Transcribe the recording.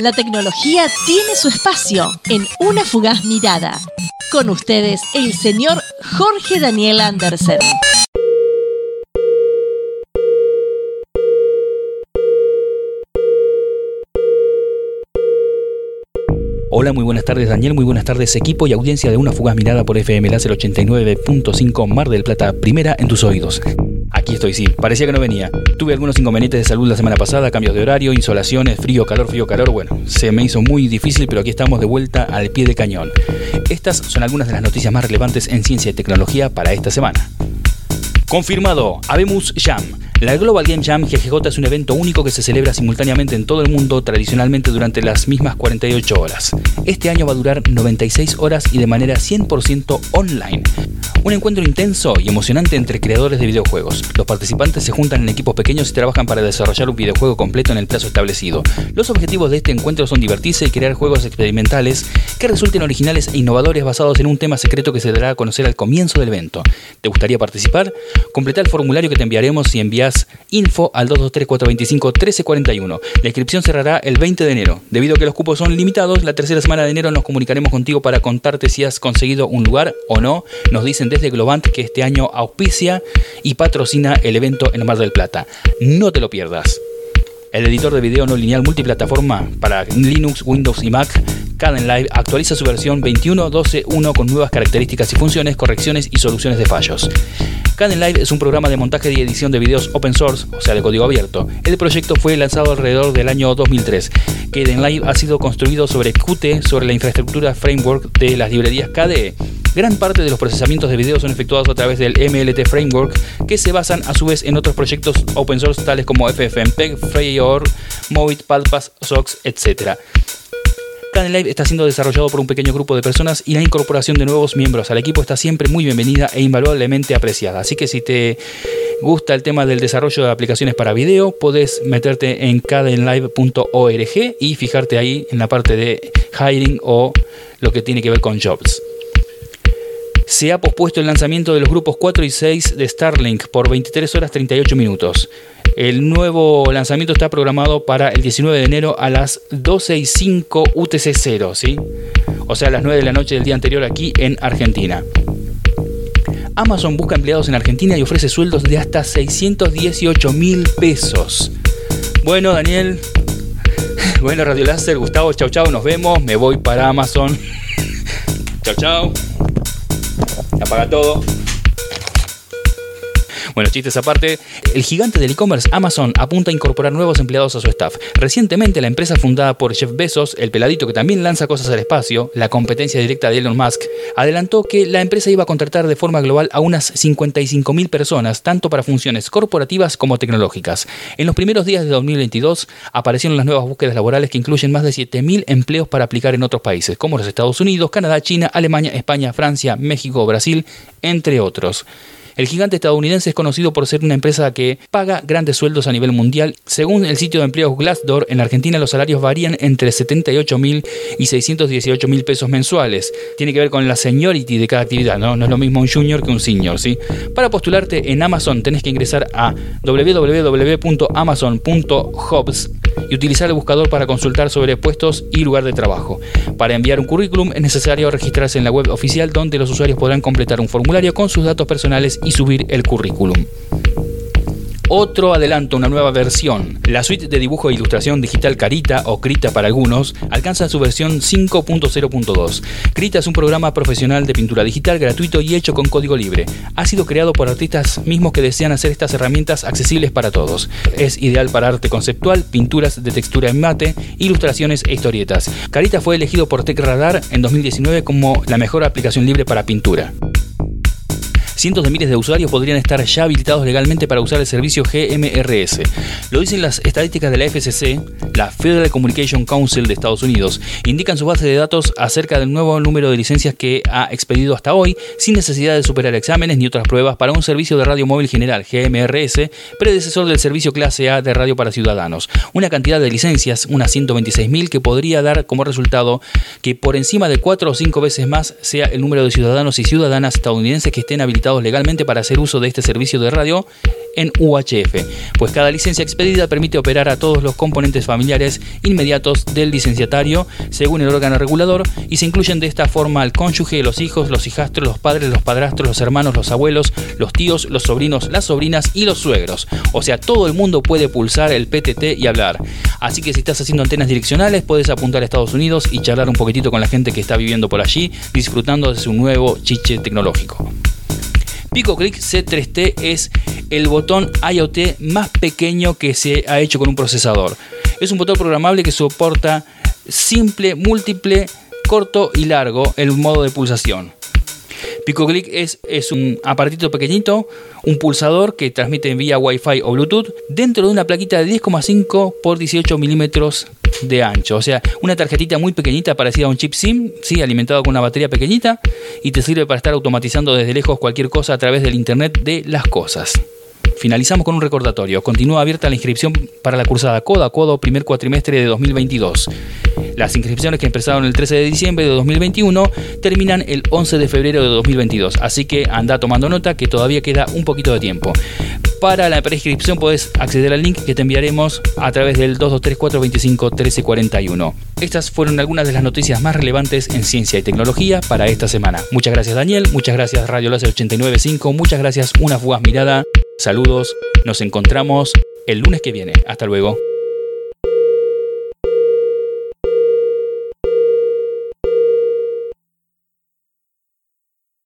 La tecnología tiene su espacio en una fugaz mirada. Con ustedes, el señor Jorge Daniel Andersen. Hola, muy buenas tardes Daniel, muy buenas tardes equipo y audiencia de una fugaz mirada por FM Láser 89.5 Mar del Plata, primera en tus oídos. Estoy, sí, parecía que no venía. Tuve algunos inconvenientes de salud la semana pasada, cambios de horario, insolaciones, frío, calor, frío, calor. Bueno, se me hizo muy difícil, pero aquí estamos de vuelta al pie de cañón. Estas son algunas de las noticias más relevantes en ciencia y tecnología para esta semana. Confirmado, Abemus Jam la Global Game Jam GGJ es un evento único que se celebra simultáneamente en todo el mundo, tradicionalmente durante las mismas 48 horas. Este año va a durar 96 horas y de manera 100% online. Un encuentro intenso y emocionante entre creadores de videojuegos. Los participantes se juntan en equipos pequeños y trabajan para desarrollar un videojuego completo en el plazo establecido. Los objetivos de este encuentro son divertirse y crear juegos experimentales que resulten originales e innovadores basados en un tema secreto que se dará a conocer al comienzo del evento. ¿Te gustaría participar? Completa el formulario que te enviaremos si info al 223-425-1341. La inscripción cerrará el 20 de enero. Debido a que los cupos son limitados, la tercera semana de enero nos comunicaremos contigo para contarte si has conseguido un lugar o no. Nos dicen desde Globant que este año auspicia y patrocina el evento en Mar del Plata. No te lo pierdas. El editor de video no lineal multiplataforma para Linux, Windows y Mac, Live actualiza su versión 21.12.1 con nuevas características y funciones, correcciones y soluciones de fallos. Live es un programa de montaje y edición de videos open source, o sea, de código abierto. El proyecto fue lanzado alrededor del año 2003. Live ha sido construido sobre Qt, sobre la infraestructura framework de las librerías KDE. Gran parte de los procesamientos de video son efectuados a través del MLT Framework, que se basan a su vez en otros proyectos open source tales como FFmpeg, FreeOR, Movit, Padpass, SOX, etc. Live está siendo desarrollado por un pequeño grupo de personas y la incorporación de nuevos miembros al equipo está siempre muy bienvenida e invaluablemente apreciada. Así que si te gusta el tema del desarrollo de aplicaciones para video, puedes meterte en cadenlive.org y fijarte ahí en la parte de hiring o lo que tiene que ver con jobs se ha pospuesto el lanzamiento de los grupos 4 y 6 de Starlink por 23 horas 38 minutos. El nuevo lanzamiento está programado para el 19 de enero a las 12 y 5 UTC 0, ¿sí? O sea, a las 9 de la noche del día anterior aquí en Argentina. Amazon busca empleados en Argentina y ofrece sueldos de hasta 618 mil pesos. Bueno, Daniel. Bueno, Radio Láser, Gustavo, chau chau, nos vemos. Me voy para Amazon. chau chau. Apaga todo. Bueno, chistes aparte, el gigante del e-commerce Amazon apunta a incorporar nuevos empleados a su staff. Recientemente, la empresa fundada por Jeff Bezos, el peladito que también lanza cosas al espacio, la competencia directa de Elon Musk, adelantó que la empresa iba a contratar de forma global a unas 55.000 personas, tanto para funciones corporativas como tecnológicas. En los primeros días de 2022 aparecieron las nuevas búsquedas laborales que incluyen más de 7.000 empleos para aplicar en otros países, como los Estados Unidos, Canadá, China, Alemania, España, Francia, México, Brasil, entre otros. El gigante estadounidense es conocido por ser una empresa que paga grandes sueldos a nivel mundial. Según el sitio de empleos Glassdoor, en Argentina los salarios varían entre 78 mil y 618 mil pesos mensuales. Tiene que ver con la seniority de cada actividad, ¿no? No es lo mismo un junior que un senior, ¿sí? Para postularte en Amazon tenés que ingresar a www.amazon.jobs y utilizar el buscador para consultar sobre puestos y lugar de trabajo. Para enviar un currículum es necesario registrarse en la web oficial donde los usuarios podrán completar un formulario con sus datos personales y subir el currículum otro adelanto, una nueva versión. La suite de dibujo e ilustración digital Carita o Krita para algunos alcanza su versión 5.0.2. Krita es un programa profesional de pintura digital gratuito y hecho con código libre. Ha sido creado por artistas mismos que desean hacer estas herramientas accesibles para todos. Es ideal para arte conceptual, pinturas de textura en mate, ilustraciones e historietas. Carita fue elegido por TechRadar en 2019 como la mejor aplicación libre para pintura cientos de miles de usuarios podrían estar ya habilitados legalmente para usar el servicio GMRS. Lo dicen las estadísticas de la FCC, la Federal Communication Council de Estados Unidos. Indican su base de datos acerca del nuevo número de licencias que ha expedido hasta hoy, sin necesidad de superar exámenes ni otras pruebas para un servicio de radio móvil general, GMRS, predecesor del servicio clase A de radio para ciudadanos. Una cantidad de licencias, unas 126.000, que podría dar como resultado que por encima de 4 o 5 veces más sea el número de ciudadanos y ciudadanas estadounidenses que estén habilitados legalmente para hacer uso de este servicio de radio en UHF, pues cada licencia expedida permite operar a todos los componentes familiares inmediatos del licenciatario según el órgano regulador y se incluyen de esta forma al cónyuge, los hijos, los hijastros, los padres, los padrastros, los hermanos, los abuelos, los tíos, los sobrinos, las sobrinas y los suegros. O sea, todo el mundo puede pulsar el PTT y hablar. Así que si estás haciendo antenas direccionales, puedes apuntar a Estados Unidos y charlar un poquitito con la gente que está viviendo por allí, disfrutando de su nuevo chiche tecnológico. Pico Click C3T es el botón IoT más pequeño que se ha hecho con un procesador. Es un botón programable que soporta simple, múltiple, corto y largo el modo de pulsación. PicoClick es, es un aparatito pequeñito, un pulsador que transmite vía Wi-Fi o Bluetooth dentro de una plaquita de 10,5 por 18 milímetros de ancho. O sea, una tarjetita muy pequeñita parecida a un chip SIM, ¿sí? alimentado con una batería pequeñita y te sirve para estar automatizando desde lejos cualquier cosa a través del Internet de las cosas. Finalizamos con un recordatorio. Continúa abierta la inscripción para la cursada CODA CODO primer cuatrimestre de 2022. Las inscripciones que empezaron el 13 de diciembre de 2021 terminan el 11 de febrero de 2022, así que anda tomando nota que todavía queda un poquito de tiempo. Para la prescripción puedes acceder al link que te enviaremos a través del 2234251341. Estas fueron algunas de las noticias más relevantes en ciencia y tecnología para esta semana. Muchas gracias Daniel, muchas gracias Radio Láser 895, muchas gracias Una Fugaz Mirada. Saludos, nos encontramos el lunes que viene. Hasta luego.